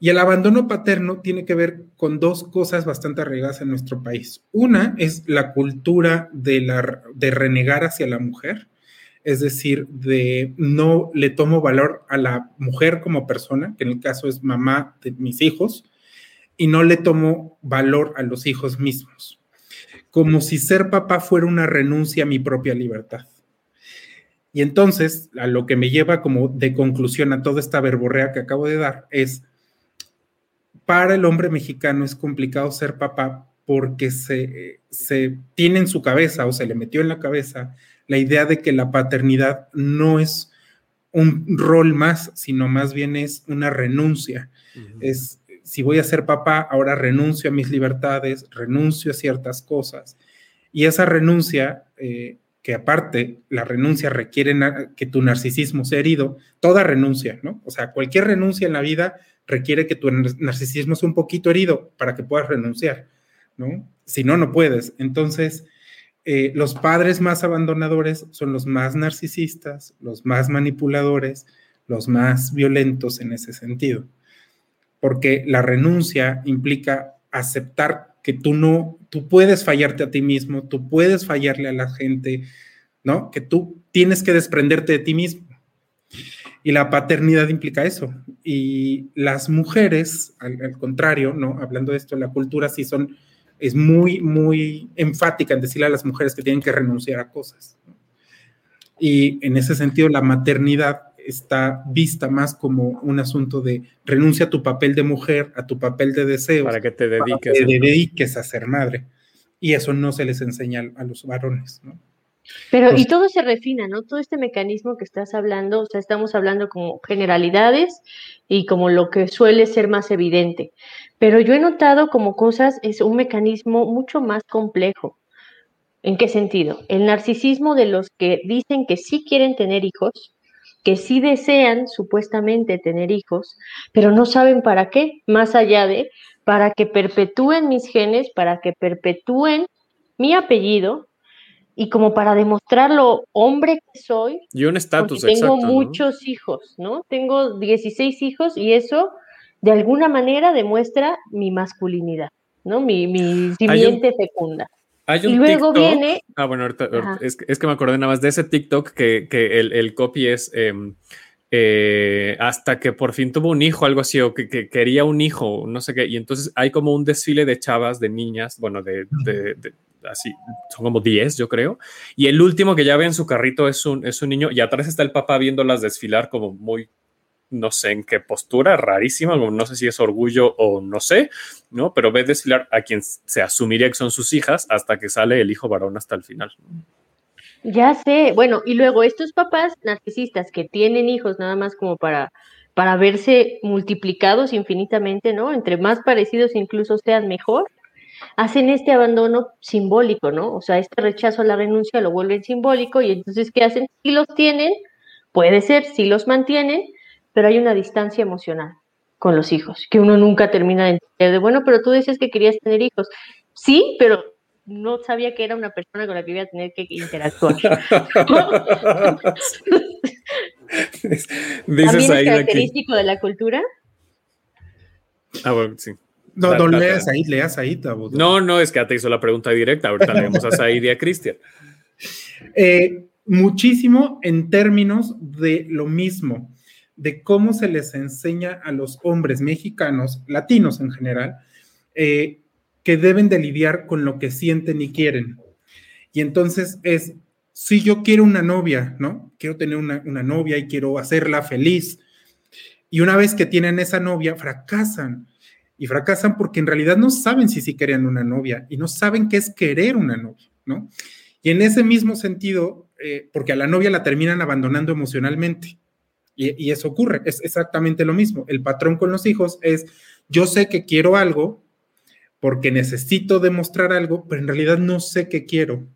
Y el abandono paterno tiene que ver con dos cosas bastante arraigadas en nuestro país. Una es la cultura de, la, de renegar hacia la mujer, es decir, de no le tomo valor a la mujer como persona, que en el caso es mamá de mis hijos, y no le tomo valor a los hijos mismos como si ser papá fuera una renuncia a mi propia libertad. Y entonces, a lo que me lleva como de conclusión a toda esta verborrea que acabo de dar es, para el hombre mexicano es complicado ser papá porque se, se tiene en su cabeza o se le metió en la cabeza la idea de que la paternidad no es un rol más, sino más bien es una renuncia. Es si voy a ser papá, ahora renuncio a mis libertades, renuncio a ciertas cosas. Y esa renuncia, eh, que aparte la renuncia requiere que tu narcisismo sea herido, toda renuncia, ¿no? O sea, cualquier renuncia en la vida requiere que tu narcisismo sea un poquito herido para que puedas renunciar, ¿no? Si no, no puedes. Entonces, eh, los padres más abandonadores son los más narcisistas, los más manipuladores, los más violentos en ese sentido porque la renuncia implica aceptar que tú no, tú puedes fallarte a ti mismo, tú puedes fallarle a la gente, ¿no? Que tú tienes que desprenderte de ti mismo. Y la paternidad implica eso. Y las mujeres, al, contrario, ¿no? Hablando de esto, la cultura sí son, es muy, muy enfática en decirle a las mujeres que tienen que renunciar a cosas. Y en ese sentido, la maternidad está vista más como un asunto de renuncia a tu papel de mujer, a tu papel de deseo. Para que te dediques, te dediques a ser madre. Y eso no se les enseña a los varones, ¿no? Pero, y todo se refina, ¿no? Todo este mecanismo que estás hablando, o sea, estamos hablando como generalidades y como lo que suele ser más evidente. Pero yo he notado como cosas, es un mecanismo mucho más complejo. ¿En qué sentido? El narcisismo de los que dicen que sí quieren tener hijos, que sí desean supuestamente tener hijos, pero no saben para qué, más allá de para que perpetúen mis genes, para que perpetúen mi apellido y como para demostrar lo hombre que soy. Y un estatus, Tengo muchos hijos, ¿no? Tengo 16 hijos y eso de alguna manera demuestra mi masculinidad, ¿no? Mi, mi simiente fecunda y luego viene. Ah, bueno, ahorita, es, que me acordé nada más de ese TikTok que, que el, el, copy es em, eh, hasta que por fin tuvo un hijo, algo así, o que, que, quería un hijo, no sé qué. Y entonces hay como un desfile de chavas, de niñas, bueno, de, de, así, son como 10, yo creo. Y el último que ya ve en su carrito es un, es un niño, y atrás está el papá viéndolas desfilar como muy no sé en qué postura, rarísima, no sé si es orgullo o no sé, ¿no? Pero ve desfilar a quien se asumiría que son sus hijas hasta que sale el hijo varón hasta el final. Ya sé, bueno, y luego estos papás narcisistas que tienen hijos nada más como para, para verse multiplicados infinitamente, ¿no? Entre más parecidos incluso sean mejor, hacen este abandono simbólico, ¿no? O sea, este rechazo a la renuncia lo vuelven simbólico y entonces, ¿qué hacen? Si los tienen, puede ser, si los mantienen, pero hay una distancia emocional con los hijos, que uno nunca termina de entender de, bueno, pero tú dices que querías tener hijos. Sí, pero no sabía que era una persona con la que iba a tener que interactuar. ¿También es característico de la cultura? Ah, bueno, sí. No, no leas ahí, leas ahí, No, no, es que ya te hizo la pregunta directa. Ahorita leemos a Said y a Cristian. Eh, muchísimo en términos de lo mismo, de cómo se les enseña a los hombres mexicanos, latinos en general, eh, que deben de lidiar con lo que sienten y quieren. Y entonces es, si yo quiero una novia, ¿no? Quiero tener una, una novia y quiero hacerla feliz. Y una vez que tienen esa novia, fracasan. Y fracasan porque en realidad no saben si sí querían una novia y no saben qué es querer una novia, ¿no? Y en ese mismo sentido, eh, porque a la novia la terminan abandonando emocionalmente. Y, eso ocurre, es exactamente lo mismo. El patrón con los hijos es, yo sé que quiero algo porque necesito demostrar algo, pero en realidad no sé qué quiero.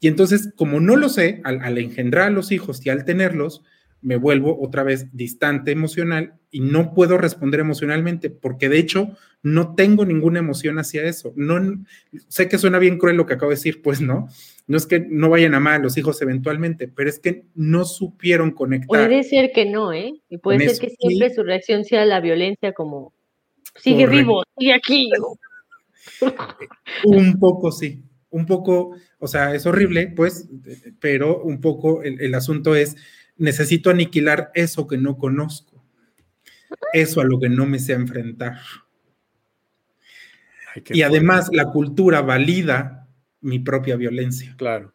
Y entonces, como no lo sé, al, al engendrar a los hijos y al tenerlos, me vuelvo otra vez distante emocional y no puedo responder emocionalmente porque de hecho no tengo ninguna emoción hacia eso. No sé que suena bien cruel lo que acabo de decir, pues no. No es que no vayan a a los hijos eventualmente, pero es que no supieron conectar. Puede ser que no, ¿eh? Y puede ser que siempre su reacción sea la violencia como sigue vivo, sigue aquí. un poco sí, un poco, o sea, es horrible, pues, pero un poco el asunto es necesito aniquilar eso que no conozco, eso a lo que no me sé enfrentar. y además la cultura valida mi propia violencia. Claro.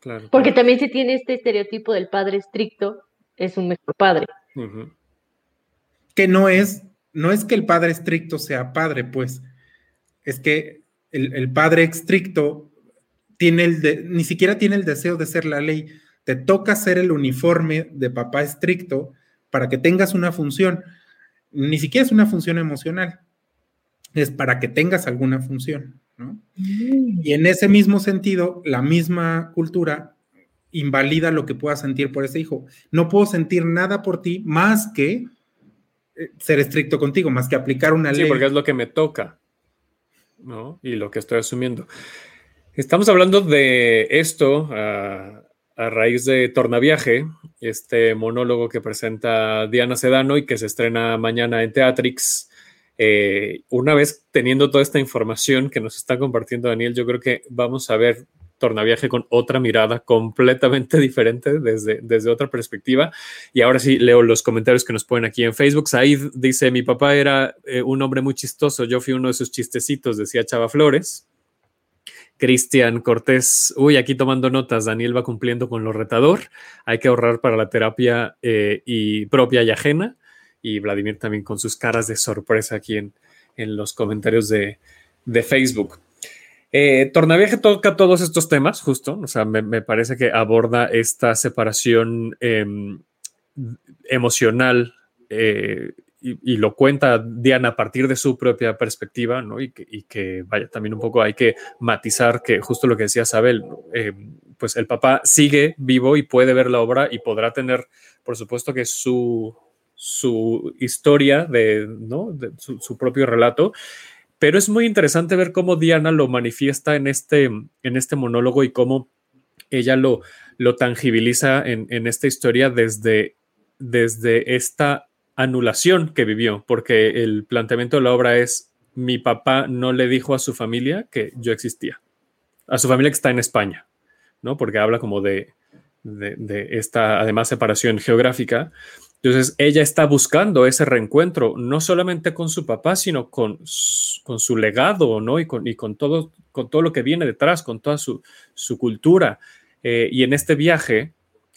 Claro. Porque también se tiene este estereotipo del padre estricto, es un mejor padre. Que no es, no es que el padre estricto sea padre, pues, es que el, padre estricto tiene el ni siquiera tiene el deseo de ser la ley, te toca ser el uniforme de papá estricto para que tengas una función. Ni siquiera es una función emocional, es para que tengas alguna función, ¿no? Mm. Y en ese mismo sentido, la misma cultura invalida lo que puedas sentir por ese hijo. No puedo sentir nada por ti más que eh, ser estricto contigo, más que aplicar una ley. Sí, porque es lo que me toca, ¿no? Y lo que estoy asumiendo. Estamos hablando de esto, uh, a raíz de Tornaviaje, este monólogo que presenta Diana Sedano y que se estrena mañana en Teatrix. Eh, una vez teniendo toda esta información que nos está compartiendo Daniel, yo creo que vamos a ver Tornaviaje con otra mirada completamente diferente desde, desde otra perspectiva. Y ahora sí leo los comentarios que nos ponen aquí en Facebook. Said dice, mi papá era eh, un hombre muy chistoso, yo fui uno de sus chistecitos, decía Chava Flores. Cristian Cortés, uy, aquí tomando notas, Daniel va cumpliendo con lo retador, hay que ahorrar para la terapia eh, y propia y ajena, y Vladimir también con sus caras de sorpresa aquí en, los comentarios de, Facebook. Eh, Tornaviaje toca todos estos temas, justo, o sea, me, parece que aborda esta separación em, emocional eh, y, lo cuenta Diana a partir de su propia perspectiva, ¿no? Y que, vaya, también un poco hay que matizar que justo lo que decía Sabel, eh, pues el papá sigue vivo y puede ver la obra y podrá tener, por supuesto, que su, su historia de, ¿no? De su, propio relato, pero es muy interesante ver cómo Diana lo manifiesta en este, en este monólogo y cómo ella lo, lo tangibiliza en, en esta historia desde, desde esta anulación que vivió, porque el planteamiento de la obra es, mi papá no le dijo a su familia que yo existía, a su familia que está en España, ¿no? Porque habla como de, de, esta, además, separación geográfica. Entonces, ella está buscando ese reencuentro, no solamente con su papá, sino con, con su legado, ¿no? Y con, y con, todo, con todo lo que viene detrás, con toda su, su cultura. Eh, y en este viaje,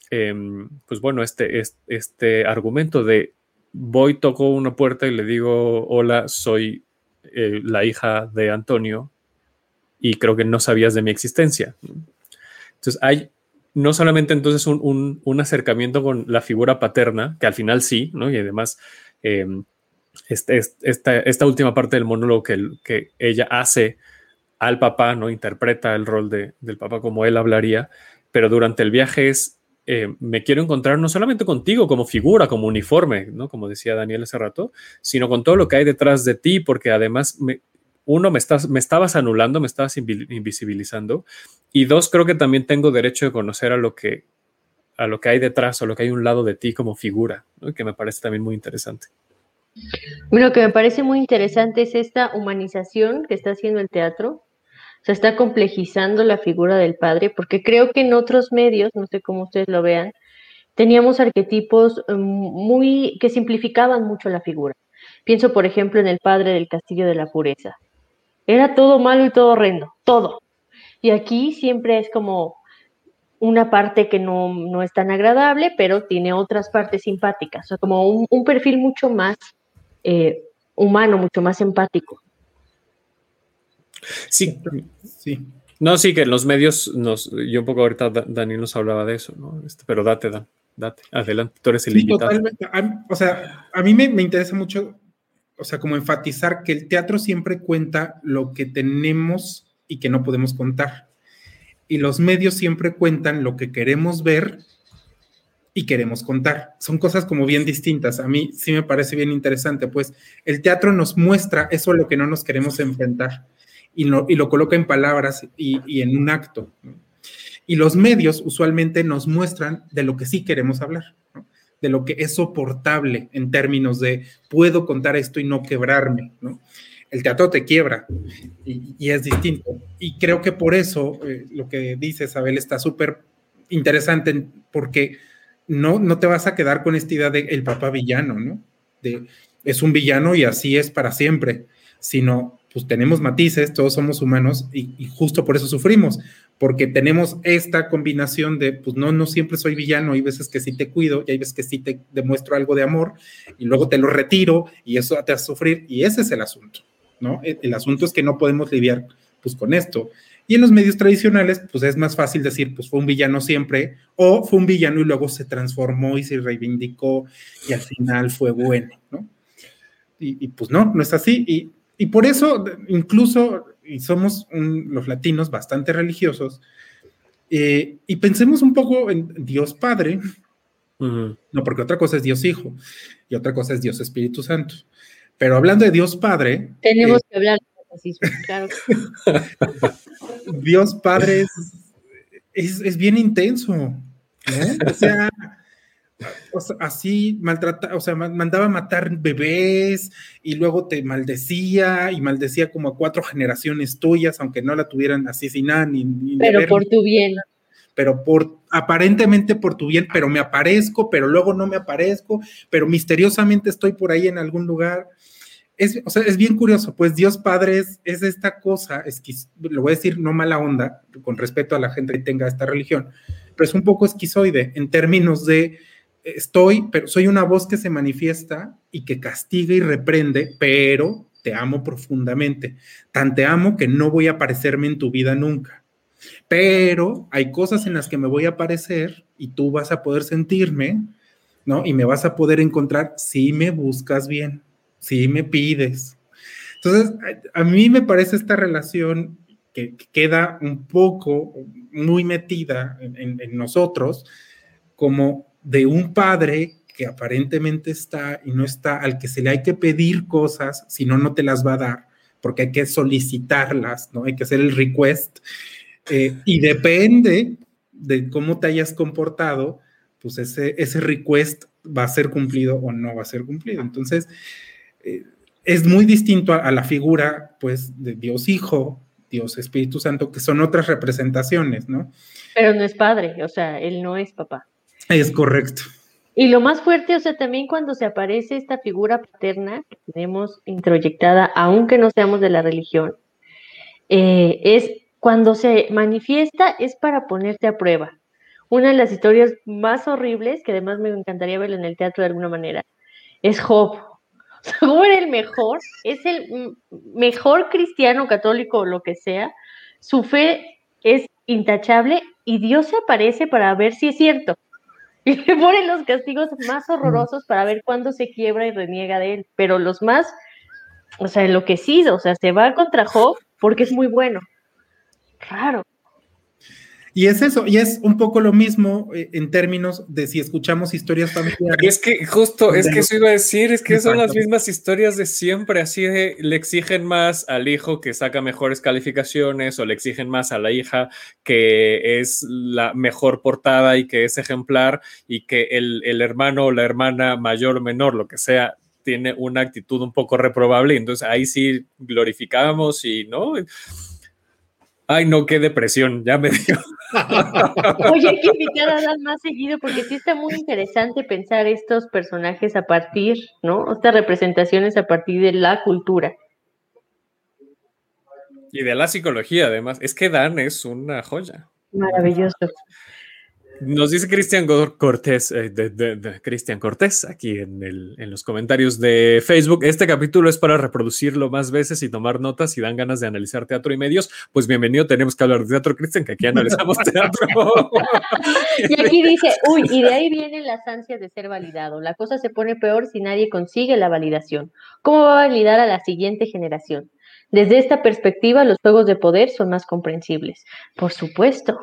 em, pues bueno, este, este, este argumento de voy, toco una puerta y le digo, hola, soy eh, la hija de Antonio y creo que no sabías de mi existencia. Entonces hay no solamente entonces un, acercamiento con la figura paterna, que al final sí, ¿no? Y además em, este, esta, última parte del monólogo que, que, ella hace al papá, ¿no? Interpreta el rol de, del papá como él hablaría, pero durante el viaje es eh, me quiero encontrar no solamente contigo como figura, como uniforme, ¿no? Como decía Daniel hace rato, sino con todo lo que hay detrás de ti, porque además, uno, me, estás, me estabas anulando, me estabas invisibilizando, y dos, creo que también tengo derecho de conocer a lo que, a lo que hay detrás, o lo que hay a un lado de ti como figura, que me parece también muy interesante. Lo que me parece muy interesante es esta humanización que está haciendo el teatro, se está complejizando la figura del padre, porque creo que en otros medios, no sé cómo ustedes lo vean, teníamos arquetipos mm, muy que simplificaban mucho la figura. Pienso, por ejemplo, en el padre del castillo de la pureza. Era todo malo y todo horrendo, todo. Y aquí siempre es como una parte que no, es tan agradable, pero tiene otras partes simpáticas, o sea, como un, perfil mucho más eh, humano, mucho más empático. Sí, sí. No, sí, que los medios, nos, yo un poco ahorita Dani nos hablaba de eso, ¿no? Este, pero date, Dan, date, adelante, tú eres el invitado. o sea, a mí me, me interesa mucho, o sea, como enfatizar que el teatro siempre cuenta lo que tenemos y que no podemos contar y los medios siempre cuentan lo que queremos ver y queremos contar. Son cosas como bien distintas. A mí sí me parece bien interesante, pues el teatro nos muestra eso a lo que no nos queremos enfrentar y lo, coloca en palabras y, en un acto. Y los medios usualmente nos muestran de lo que sí queremos hablar, de lo que es soportable en términos de puedo contar esto y no quebrarme. el teatro te quiebra y, es distinto. Y creo que por eso eh, lo que dice Isabel está súper interesante porque no, no te vas a quedar con esta idea de el papá villano, ¿no? De es un villano y así es para siempre, sino pues tenemos matices, todos somos humanos y, y, justo por eso sufrimos, porque tenemos esta combinación de, pues no, no siempre soy villano, hay veces que sí te cuido y hay veces que sí te demuestro algo de amor y luego te lo retiro y eso te hace sufrir y ese es el asunto. ¿no? El, asunto es que no podemos lidiar pues con esto. Y en los medios tradicionales, pues es más fácil decir, pues fue un villano siempre, o fue un villano y luego se transformó y se reivindicó y al final fue bueno, ¿no? Y, pues no, no es así. Y, por eso, incluso, y somos los latinos bastante religiosos, eh, y pensemos un poco en Dios Padre, no, porque otra cosa es Dios Hijo y otra cosa es Dios Espíritu Santo. Pero hablando de Dios Padre. Tenemos eh, que hablar de racismo, claro. Dios Padre es, bien intenso. O sea, así maltrata, o sea, mandaba matar bebés y luego te maldecía y maldecía como a cuatro generaciones tuyas, aunque no la tuvieran asesinada ni, ni Pero por tu bien. Pero por aparentemente por tu bien, pero me aparezco, pero luego no me aparezco, pero misteriosamente estoy por ahí en algún lugar es, o sea, es bien curioso, pues Dios Padre es, esta cosa, es, lo voy a decir no mala onda, con respeto a la gente que tenga esta religión, pero es un poco esquizoide en términos de estoy, pero soy una voz que se manifiesta y que castiga y reprende, pero te amo profundamente. Tan te amo que no voy a aparecerme en tu vida nunca. Pero hay cosas en las que me voy a aparecer y tú vas a poder sentirme, ¿no? Y me vas a poder encontrar si me buscas bien si me pides. Entonces, a, mí me parece esta relación que, queda un poco muy metida en, nosotros como de un padre que aparentemente está y no está, al que se le hay que pedir cosas, si no, no te las va a dar, porque hay que solicitarlas, ¿no? Hay que hacer el request. Eh, y depende de cómo te hayas comportado, pues ese, ese request va a ser cumplido o no va a ser cumplido. Entonces, eh, es muy distinto a, la figura, pues, de Dios Hijo, Dios Espíritu Santo, que son otras representaciones, ¿no? Pero no es padre, o sea, él no es papá. Es correcto. Y lo más fuerte, o sea, también cuando se aparece esta figura paterna que tenemos introyectada, aunque no seamos de la religión, eh, es cuando se manifiesta, es para ponerte a prueba. Una de las historias más horribles, que además me encantaría ver en el teatro de alguna manera, es Job. ¿Cómo era el mejor? Es el mejor cristiano, católico o lo que sea. Su fe es intachable y Dios se aparece para ver si es cierto. Y le pone los castigos más horrorosos para ver cuándo se quiebra y reniega de él. Pero los más, o sea, enloquecido, o sea, se va contra Job porque es muy bueno. Claro. Y es eso, y es un poco lo mismo eh, en términos de si escuchamos historias familiares. Es que justo, es que eso iba a decir, es que son las mismas historias de siempre, así de le exigen más al hijo que saca mejores calificaciones o le exigen más a la hija que es la mejor portada y que es ejemplar y que el, el hermano o la hermana mayor o menor, lo que sea, tiene una actitud un poco reprobable, entonces ahí sí glorificamos y no Ay, no, qué depresión, ya me dio. Oye, hay que invitar a Dan más seguido porque sí está muy interesante pensar estos personajes a partir, ¿no? Estas representaciones a partir de la cultura. Y de la psicología, además. Es que Dan es una joya. Maravilloso. Nos dice Cristian Cortés, eh, de, Cristian Cortés, aquí en, el, en, los comentarios de Facebook. Este capítulo es para reproducirlo más veces y tomar notas si dan ganas de analizar teatro y medios. Pues bienvenido, tenemos que hablar de teatro, Cristian, que aquí analizamos teatro. y aquí dice, uy, y de ahí vienen las ansias de ser validado. La cosa se pone peor si nadie consigue la validación. ¿Cómo va a validar a la siguiente generación? Desde esta perspectiva, los juegos de poder son más comprensibles. Por supuesto.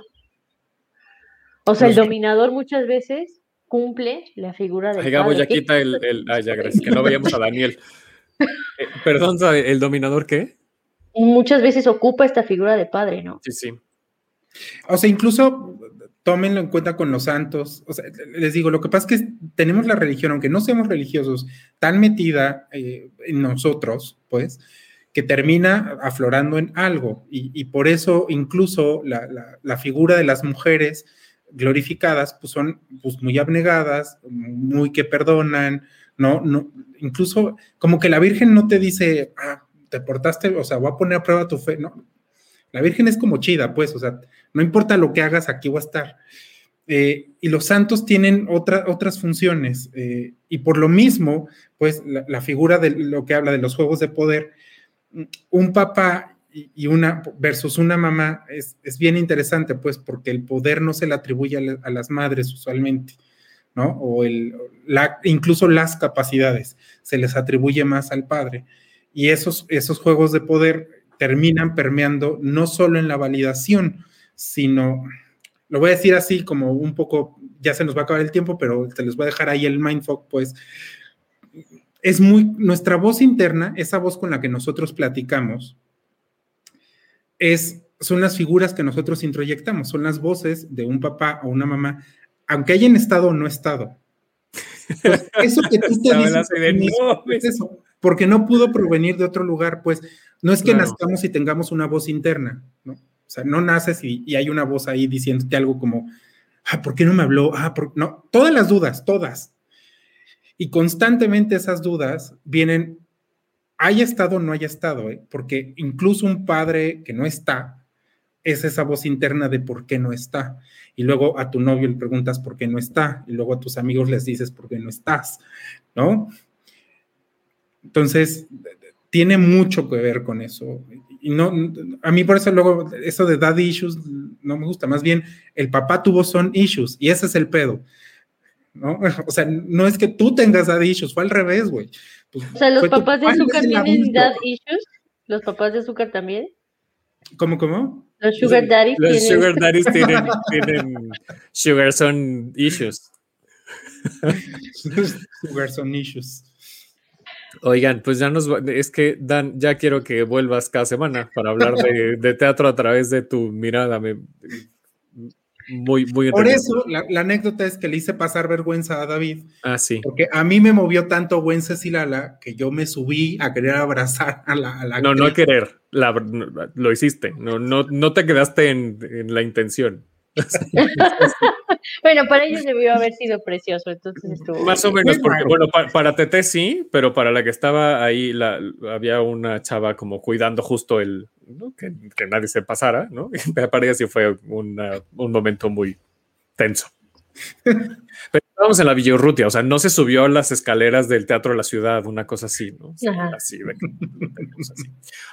O sea, el dominador muchas veces cumple la figura del Ay, ya quita el, el ah, ya, gracias, que no veíamos a Daniel. Eh, perdón, ¿el dominador qué? Muchas veces ocupa esta figura de padre, ¿no? Sí, sí. O sea, incluso tómenlo en cuenta con los santos. O sea, les digo, lo que pasa es que tenemos la religión, aunque no seamos religiosos, tan metida eh, en nosotros, pues, que termina aflorando en algo. Y, por eso incluso la, la, figura de las mujeres glorificadas, pues son pues, muy abnegadas, muy que perdonan, ¿no? no incluso como que la Virgen no te dice, ah, te portaste, o sea, voy a poner a prueba tu fe, ¿no? La Virgen es como chida, pues, o sea, no importa lo que hagas, aquí voy a estar. Eh, y los santos tienen otras funciones, eh, y por lo mismo, pues, la, la, figura de lo que habla de los juegos de poder, un papá y una versus una mamá es, bien interesante, pues, porque el poder no se le atribuye a, las madres usualmente, ¿no? O el, la, incluso las capacidades se les atribuye más al padre. Y esos, esos juegos de poder terminan permeando no solo en la validación, sino, lo voy a decir así como un poco, ya se nos va a acabar el tiempo, pero te les voy a dejar ahí el mindfuck, pues, es muy, nuestra voz interna, esa voz con la que nosotros platicamos, es, son las figuras que nosotros introyectamos, son las voces de un papá o una mamá, aunque hayan estado o no estado. Pues, eso que tú te dices, es eso, porque no pudo provenir de otro lugar, pues no es que nazcamos y tengamos una voz interna, ¿no? O sea, no naces y, hay una voz ahí diciéndote algo como, ah, ¿por qué no me habló? Ah, no, todas las dudas, todas. Y constantemente esas dudas vienen haya estado o no haya estado, ¿eh? porque incluso un padre que no está es esa voz interna de por qué no está. Y luego a tu novio le preguntas por qué no está, y luego a tus amigos les dices por qué no estás, ¿no? Entonces, tiene mucho que ver con eso. Y no, a mí por eso luego eso de daddy issues no me gusta, más bien el papá tuvo son issues y ese es el pedo. ¿no? O sea, no es que tú tengas daddy issues, fue al revés, güey. Pues, o sea, ¿los papás de azúcar tienen dad issues? ¿Los papás de azúcar también? ¿Cómo, cómo? Los sugar daddies Los sugar daddies tienen, tienen sugar son issues. sugar son issues. Oigan, pues ya nos es que Dan, ya quiero que vuelvas cada semana para hablar de, de teatro a través de tu mirada. Me, muy, muy Por eso, la, anécdota es que le hice pasar vergüenza a David. Ah, sí. Porque a mí me movió tanto Wencesilala que yo me subí a querer abrazar a la. no, no a querer, lo hiciste. No, no, no te quedaste en, en la intención. bueno, para ellos debió haber sido precioso, entonces estuvo. Más o menos, porque, bueno, para, Tete sí, pero para la que estaba ahí, la, había una chava como cuidando justo el, que, nadie se pasara, ¿no? para ella sí fue un momento muy tenso. Pero estábamos en la Villorrutia, o sea, no se subió a las escaleras del Teatro de la Ciudad, una cosa así, ¿no? Así,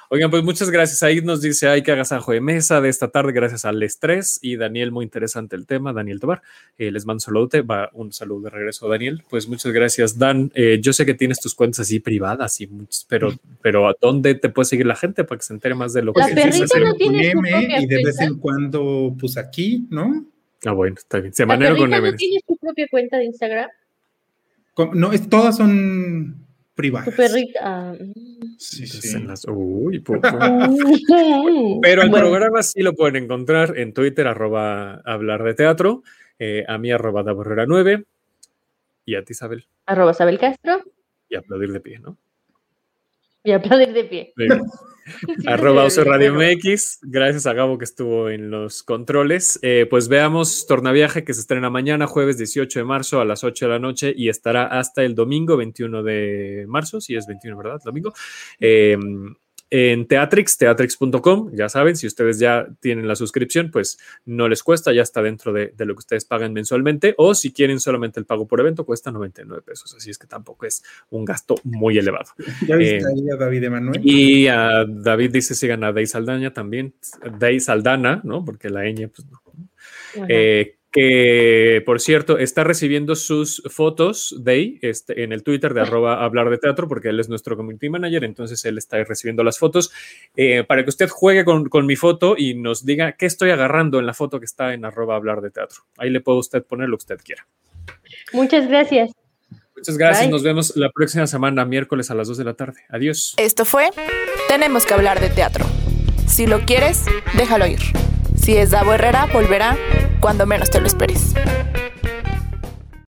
Oigan, pues muchas gracias. Ahí nos dice, hay que agasajo de mesa de esta tarde, gracias al estrés. Y Daniel, muy interesante el tema, Daniel Tobar. Eh, les mando un saludo, va un saludo de regreso, Daniel. Pues muchas gracias, Dan. Eh, yo sé que tienes tus cuentas así privadas, y pero, pero ¿a dónde te puede seguir la gente para que se entere más de lo que La perrita no tiene su Y de vez en cuando, pues aquí, ¿no? Ah, bueno, está bien. Semanero con ¿No tienes tu propia cuenta de Instagram? No, es, todas son privadas. Tu perrita. Ah, sí, sí. Uy, Pero el programa sí lo pueden encontrar en Twitter, arroba hablar de teatro, eh, a mí arroba da 9 y a ti, Isabel. Arroba Isabel Castro. Y aplaudir de pie, ¿no? Y aplaudir de pie. Arroba Radio MX. Gracias a Gabo que estuvo en los controles. Eh, pues veamos Tornaviaje que se estrena mañana, jueves 18 de marzo a las 8 de la noche y estará hasta el domingo 21 de marzo, si es 21, ¿verdad? Domingo. Eh, en Teatrix, teatrix.com. Ya saben, si ustedes ya tienen la suscripción, pues no les cuesta, ya está dentro de, lo que ustedes pagan mensualmente. O si quieren solamente el pago por evento, cuesta 99 pesos. Así es que tampoco es un gasto muy elevado. Ya viste eh, ahí a David Emanuel. Y a David dice: sigan a Day Saldaña también. Day Saldana, ¿no? Porque la ñ, pues no que por cierto está recibiendo sus fotos de este, en el Twitter de arroba hablar de teatro, porque él es nuestro community manager, entonces él está recibiendo las fotos eh, para que usted juegue con, mi foto y nos diga qué estoy agarrando en la foto que está en arroba hablar de teatro. Ahí le puede usted poner lo que usted quiera. Muchas gracias. Muchas gracias. Nos vemos la próxima semana, miércoles a las 2 de la tarde. Adiós. Esto fue Tenemos que hablar de teatro. Si lo quieres, déjalo ir. Si es Davo Herrera, volverá cuando menos te lo esperes.